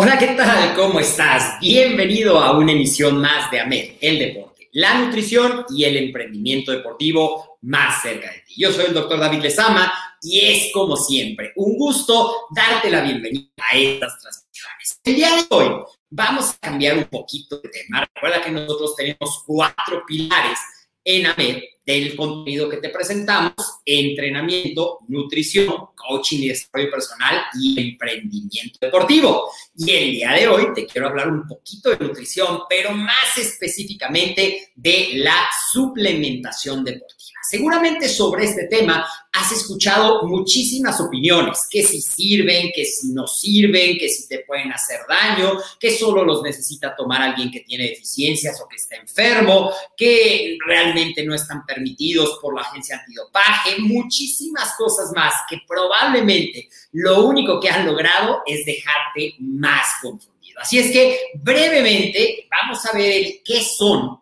Hola, ¿qué tal? ¿Cómo estás? Bienvenido a una emisión más de AMED, el deporte, la nutrición y el emprendimiento deportivo más cerca de ti. Yo soy el doctor David Lezama y es como siempre un gusto darte la bienvenida a estas transmisiones. El día de hoy vamos a cambiar un poquito de tema. Recuerda que nosotros tenemos cuatro pilares en AMED del contenido que te presentamos, entrenamiento, nutrición, coaching y desarrollo personal y emprendimiento deportivo. Y el día de hoy te quiero hablar un poquito de nutrición, pero más específicamente de la suplementación deportiva. Seguramente sobre este tema has escuchado muchísimas opiniones, que si sirven, que si no sirven, que si te pueden hacer daño, que solo los necesita tomar alguien que tiene deficiencias o que está enfermo, que realmente no están permitidos por la agencia antidopaje, muchísimas cosas más que probablemente lo único que han logrado es dejarte más confundido. Así es que brevemente vamos a ver qué son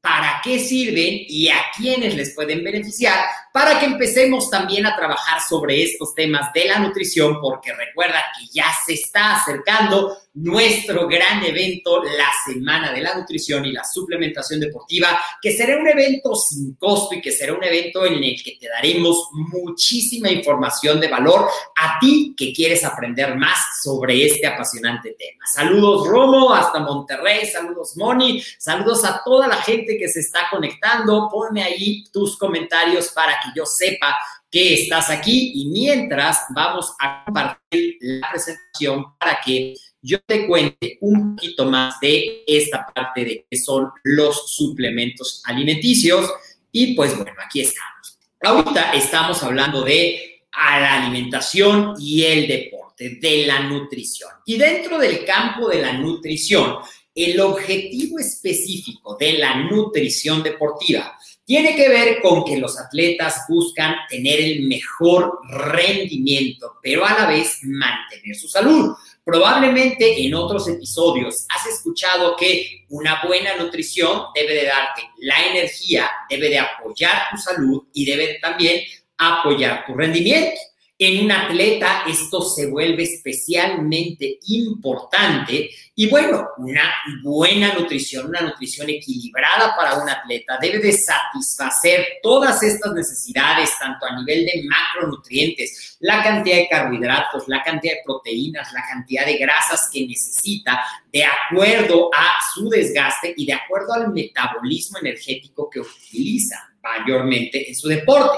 para qué sirven y a quiénes les pueden beneficiar para que empecemos también a trabajar sobre estos temas de la nutrición, porque recuerda que ya se está acercando nuestro gran evento, la Semana de la Nutrición y la Suplementación Deportiva, que será un evento sin costo y que será un evento en el que te daremos muchísima información de valor a ti que quieres aprender más sobre este apasionante tema. Saludos Romo, hasta Monterrey, saludos Moni, saludos a toda la gente que se está conectando, ponme ahí tus comentarios para que yo sepa que estás aquí y mientras vamos a compartir la presentación para que yo te cuente un poquito más de esta parte de qué son los suplementos alimenticios y pues bueno, aquí estamos. Ahorita estamos hablando de la alimentación y el deporte, de la nutrición. Y dentro del campo de la nutrición, el objetivo específico de la nutrición deportiva tiene que ver con que los atletas buscan tener el mejor rendimiento, pero a la vez mantener su salud. Probablemente en otros episodios has escuchado que una buena nutrición debe de darte la energía, debe de apoyar tu salud y debe también apoyar tu rendimiento. En un atleta esto se vuelve especialmente importante y bueno, una buena nutrición, una nutrición equilibrada para un atleta debe de satisfacer todas estas necesidades, tanto a nivel de macronutrientes, la cantidad de carbohidratos, la cantidad de proteínas, la cantidad de grasas que necesita de acuerdo a su desgaste y de acuerdo al metabolismo energético que utiliza mayormente en su deporte.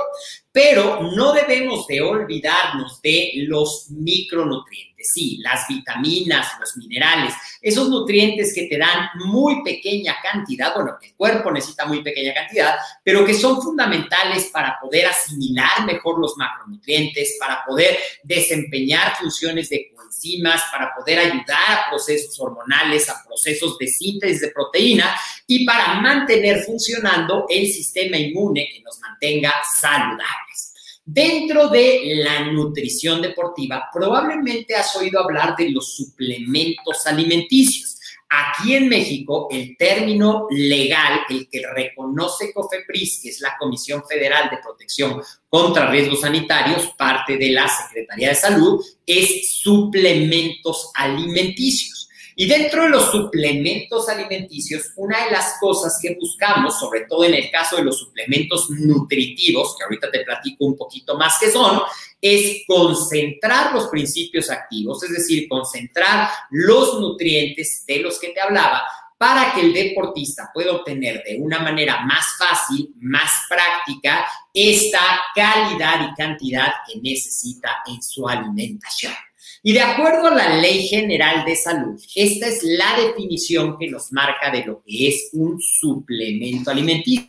Pero no debemos de olvidarnos de los micronutrientes, sí, las vitaminas, los minerales, esos nutrientes que te dan muy pequeña cantidad, bueno, que el cuerpo necesita muy pequeña cantidad, pero que son fundamentales para poder asimilar mejor los macronutrientes, para poder desempeñar funciones de coenzimas, para poder ayudar a procesos hormonales, a procesos de síntesis de proteína y para mantener funcionando el sistema inmune que nos mantenga saludables. Dentro de la nutrición deportiva, probablemente has oído hablar de los suplementos alimenticios. Aquí en México, el término legal, el que reconoce COFEPRIS, que es la Comisión Federal de Protección contra Riesgos Sanitarios, parte de la Secretaría de Salud, es suplementos alimenticios. Y dentro de los suplementos alimenticios, una de las cosas que buscamos, sobre todo en el caso de los suplementos nutritivos, que ahorita te platico un poquito más qué son, es concentrar los principios activos, es decir, concentrar los nutrientes de los que te hablaba para que el deportista pueda obtener de una manera más fácil, más práctica, esta calidad y cantidad que necesita en su alimentación. Y de acuerdo a la Ley General de Salud, esta es la definición que nos marca de lo que es un suplemento alimenticio.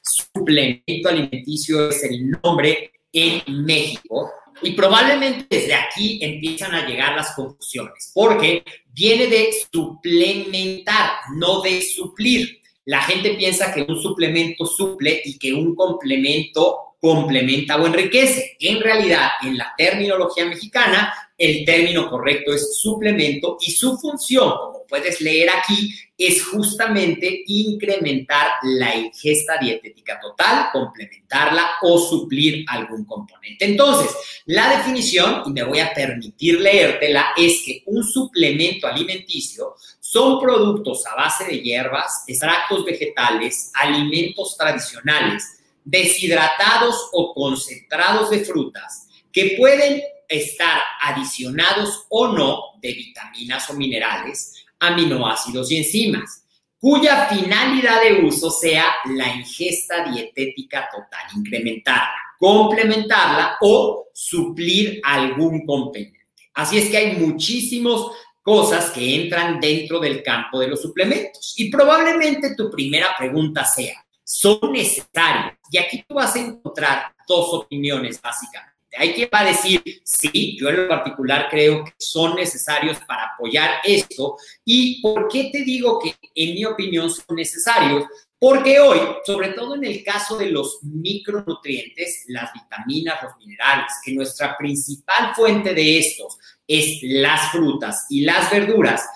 suplemento alimenticio es el nombre en México y probablemente desde aquí empiezan a llegar las confusiones, porque viene de suplementar, no de suplir. La gente piensa que un suplemento suple y que un complemento complementa o enriquece. En realidad, en la terminología mexicana, el término correcto es suplemento y su función, como puedes leer aquí, es justamente incrementar la ingesta dietética total, complementarla o suplir algún componente. Entonces, la definición, y me voy a permitir leértela, es que un suplemento alimenticio son productos a base de hierbas, extractos vegetales, alimentos tradicionales, deshidratados o concentrados de frutas que pueden estar adicionados o no de vitaminas o minerales, aminoácidos y enzimas, cuya finalidad de uso sea la ingesta dietética total, incrementarla, complementarla o suplir algún componente. Así es que hay muchísimas cosas que entran dentro del campo de los suplementos. Y probablemente tu primera pregunta sea, ¿son necesarios? Y aquí tú vas a encontrar dos opiniones básicamente. Hay quien va a decir, sí, yo en lo particular creo que son necesarios para apoyar esto. ¿Y por qué te digo que en mi opinión son necesarios? Porque hoy, sobre todo en el caso de los micronutrientes, las vitaminas, los minerales, que nuestra principal fuente de estos es las frutas y las verduras,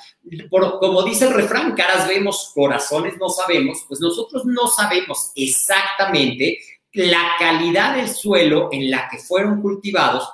por, como dice el refrán, caras vemos, corazones no sabemos, pues nosotros no sabemos exactamente la calidad del suelo en la que fueron cultivados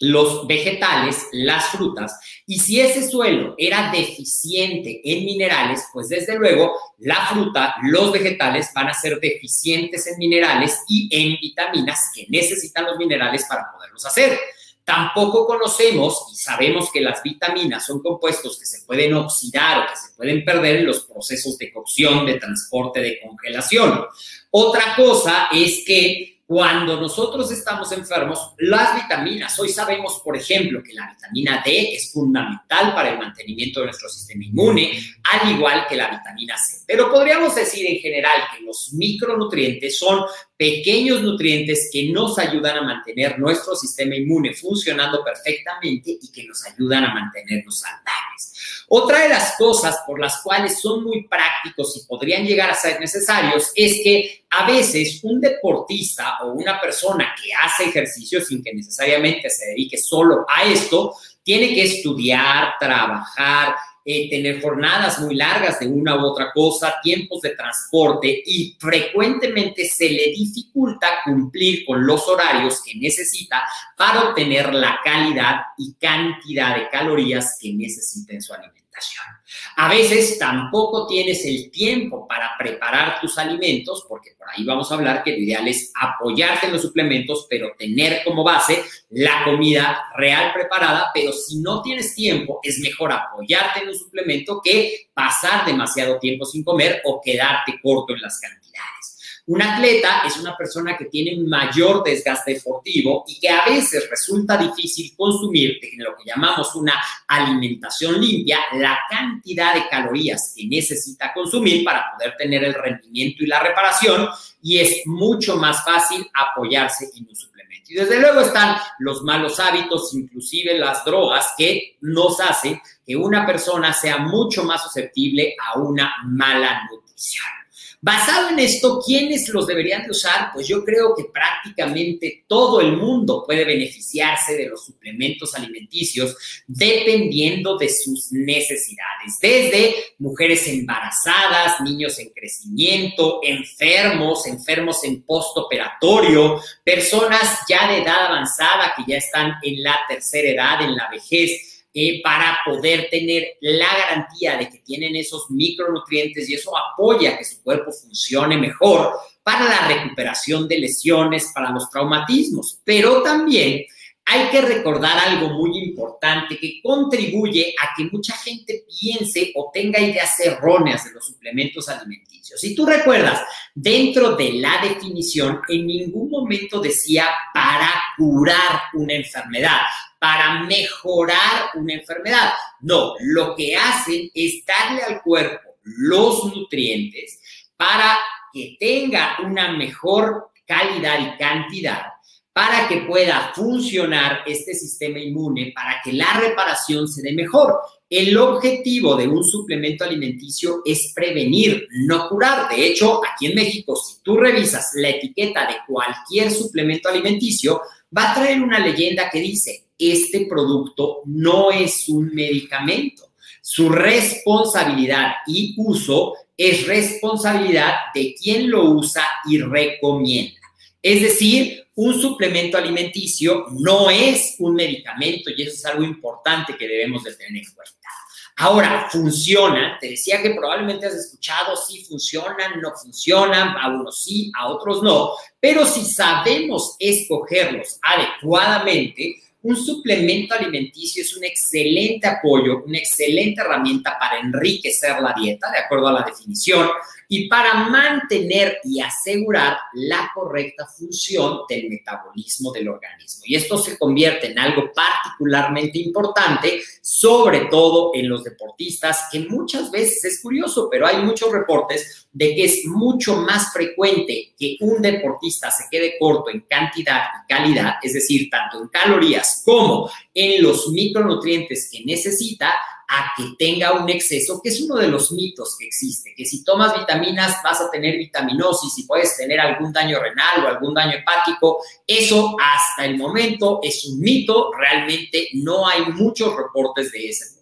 los vegetales, las frutas, y si ese suelo era deficiente en minerales, pues desde luego la fruta, los vegetales van a ser deficientes en minerales y en vitaminas que necesitan los minerales para poderlos hacer. Tampoco conocemos y sabemos que las vitaminas son compuestos que se pueden oxidar o que se pueden perder en los procesos de cocción, de transporte, de congelación. Otra cosa es que cuando nosotros estamos enfermos, las vitaminas, hoy sabemos, por ejemplo, que la vitamina D es fundamental para el mantenimiento de nuestro sistema inmune, al igual que la vitamina C. Pero podríamos decir en general que los micronutrientes son pequeños nutrientes que nos ayudan a mantener nuestro sistema inmune funcionando perfectamente y que nos ayudan a mantenernos saludables. Otra de las cosas por las cuales son muy prácticos y podrían llegar a ser necesarios es que a veces un deportista o una persona que hace ejercicio sin que necesariamente se dedique solo a esto, tiene que estudiar, trabajar, eh, tener jornadas muy largas de una u otra cosa, tiempos de transporte y frecuentemente se le dificulta cumplir con los horarios que necesita para obtener la calidad y cantidad de calorías que necesita en su A veces tampoco tienes el tiempo para preparar tus alimentos, porque por ahí vamos a hablar que lo ideal es apoyarte en los suplementos, pero tener como base la comida real preparada, pero si no tienes tiempo, es mejor apoyarte en un suplemento que pasar demasiado tiempo sin comer o quedarte corto en las cantidades. Un atleta es una persona que tiene mayor desgaste deportivo y que a veces resulta difícil consumir en lo que llamamos una alimentación limpia la cantidad de calorías que necesita consumir para poder tener el rendimiento y la reparación y es mucho más fácil apoyarse en un suplemento. Y desde luego están los malos hábitos, inclusive las drogas, que nos hacen que una persona sea mucho más susceptible a una mala nutrición. Basado en esto, ¿quiénes los deberían de usar? Pues yo creo que prácticamente todo el mundo puede beneficiarse de los suplementos alimenticios dependiendo de sus necesidades, desde mujeres embarazadas, niños en crecimiento, enfermos, enfermos en postoperatorio, personas ya de edad avanzada que ya están en la tercera edad, en la vejez eh, para poder tener la garantía de que tienen esos micronutrientes y eso apoya que su cuerpo funcione mejor para la recuperación de lesiones, para los traumatismos. Pero también hay que recordar algo muy importante que contribuye a que mucha gente piense o tenga ideas erróneas de los suplementos alimenticios. Si tú recuerdas, dentro de la definición, en ningún momento decía para curar una enfermedad, para mejorar una enfermedad. No, lo que hacen es darle al cuerpo los nutrientes para que tenga una mejor calidad y cantidad para que pueda funcionar este sistema inmune, para que la reparación se dé mejor. El objetivo de un suplemento alimenticio es prevenir, no curar. De hecho, aquí en México, si tú revisas la etiqueta de cualquier suplemento alimenticio, va a traer una leyenda que dice, este producto no es un medicamento. Su responsabilidad y uso es responsabilidad de quien lo usa y recomienda. Es decir, un suplemento alimenticio no es un medicamento y eso es algo importante que debemos de tener en cuenta. Ahora, funciona, te decía que probablemente has escuchado si funcionan, no funcionan, a unos sí, a otros no, pero si sabemos escogerlos adecuadamente, un suplemento alimenticio es un excelente apoyo, una excelente herramienta para enriquecer la dieta, de acuerdo a la definición, y para mantener y asegurar la correcta función del metabolismo del organismo. Y esto se convierte en algo particularmente importante, sobre todo en los deportistas, que muchas veces es curioso, pero hay muchos reportes de que es mucho más frecuente que un deportista se quede corto en cantidad y calidad, es decir, tanto en calorías como en los micronutrientes que necesita, a que tenga un exceso, que es uno de los mitos que existe, que si tomas vitaminas vas a tener vitaminosis y puedes tener algún daño renal o algún daño hepático. Eso hasta el momento es un mito, realmente no hay muchos reportes de ese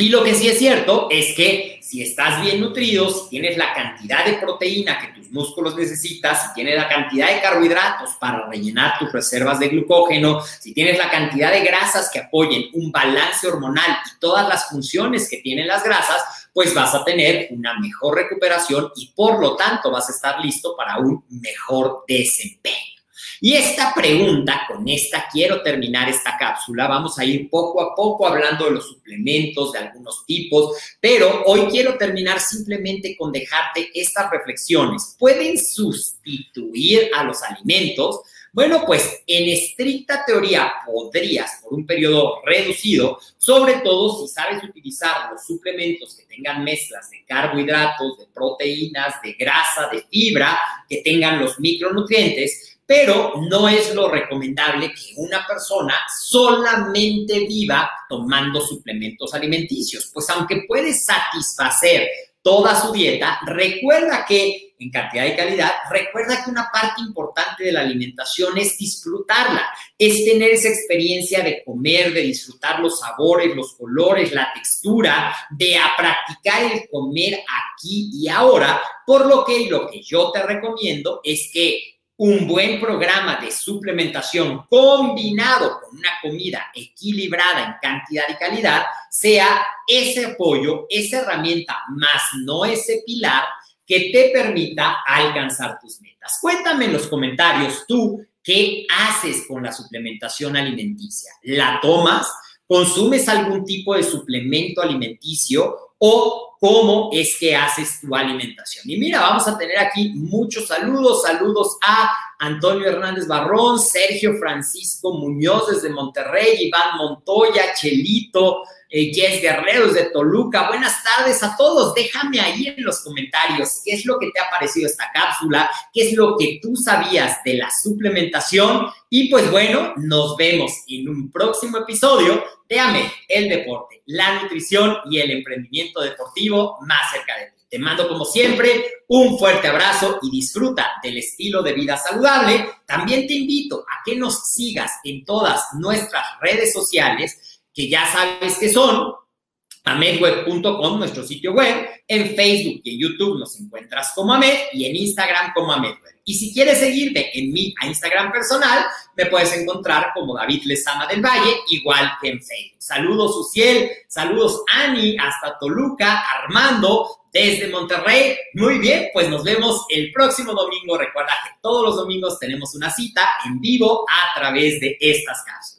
y lo que sí es cierto es que si estás bien nutrido, si tienes la cantidad de proteína que tus músculos necesitan, si tienes la cantidad de carbohidratos para rellenar tus reservas de glucógeno, si tienes la cantidad de grasas que apoyen un balance hormonal y todas las funciones que tienen las grasas, pues vas a tener una mejor recuperación y por lo tanto vas a estar listo para un mejor desempeño. Y esta pregunta, con esta quiero terminar esta cápsula. Vamos a ir poco a poco hablando de los suplementos, de algunos tipos, pero hoy quiero terminar simplemente con dejarte estas reflexiones. ¿Pueden sustituir a los alimentos? Bueno, pues en estricta teoría podrías por un periodo reducido, sobre todo si sabes utilizar los suplementos que tengan mezclas de carbohidratos, de proteínas, de grasa, de fibra, que tengan los micronutrientes, pero no es lo recomendable que una persona solamente viva tomando suplementos alimenticios, pues aunque puede satisfacer toda su dieta, recuerda que en cantidad y calidad, recuerda que una parte importante de la alimentación es disfrutarla, es tener esa experiencia de comer, de disfrutar los sabores, los colores, la textura, de a practicar el comer aquí y ahora, por lo que lo que yo te recomiendo es que un buen programa de suplementación combinado con una comida equilibrada en cantidad y calidad sea ese apoyo, esa herramienta, más no ese pilar que te permita alcanzar tus metas. Cuéntame en los comentarios tú qué haces con la suplementación alimenticia. ¿La tomas? ¿Consumes algún tipo de suplemento alimenticio? O cómo es que haces tu alimentación. Y mira, vamos a tener aquí muchos saludos, saludos a Antonio Hernández Barrón, Sergio Francisco Muñoz desde Monterrey, Iván Montoya, Chelito, eh, Jess Guerrero desde Toluca. Buenas tardes a todos. Déjame ahí en los comentarios qué es lo que te ha parecido esta cápsula, qué es lo que tú sabías de la suplementación. Y pues bueno, nos vemos en un próximo episodio de AME, el deporte, la nutrición y el emprendimiento deportivo más cerca de ti. Te mando como siempre un fuerte abrazo y disfruta del estilo de vida saludable. También te invito a que nos sigas en todas nuestras redes sociales, que ya sabes que son amedweb.com, nuestro sitio web. En Facebook y en YouTube nos encuentras como Amed y en Instagram como Amedweb. Y si quieres seguirme en mi Instagram personal, me puedes encontrar como David Lezama del Valle, igual que en Facebook. Saludos, Uciel. Saludos, Ani, hasta Toluca. Armando, desde Monterrey. Muy bien, pues nos vemos el próximo domingo. Recuerda que todos los domingos tenemos una cita en vivo a través de estas cápsulas.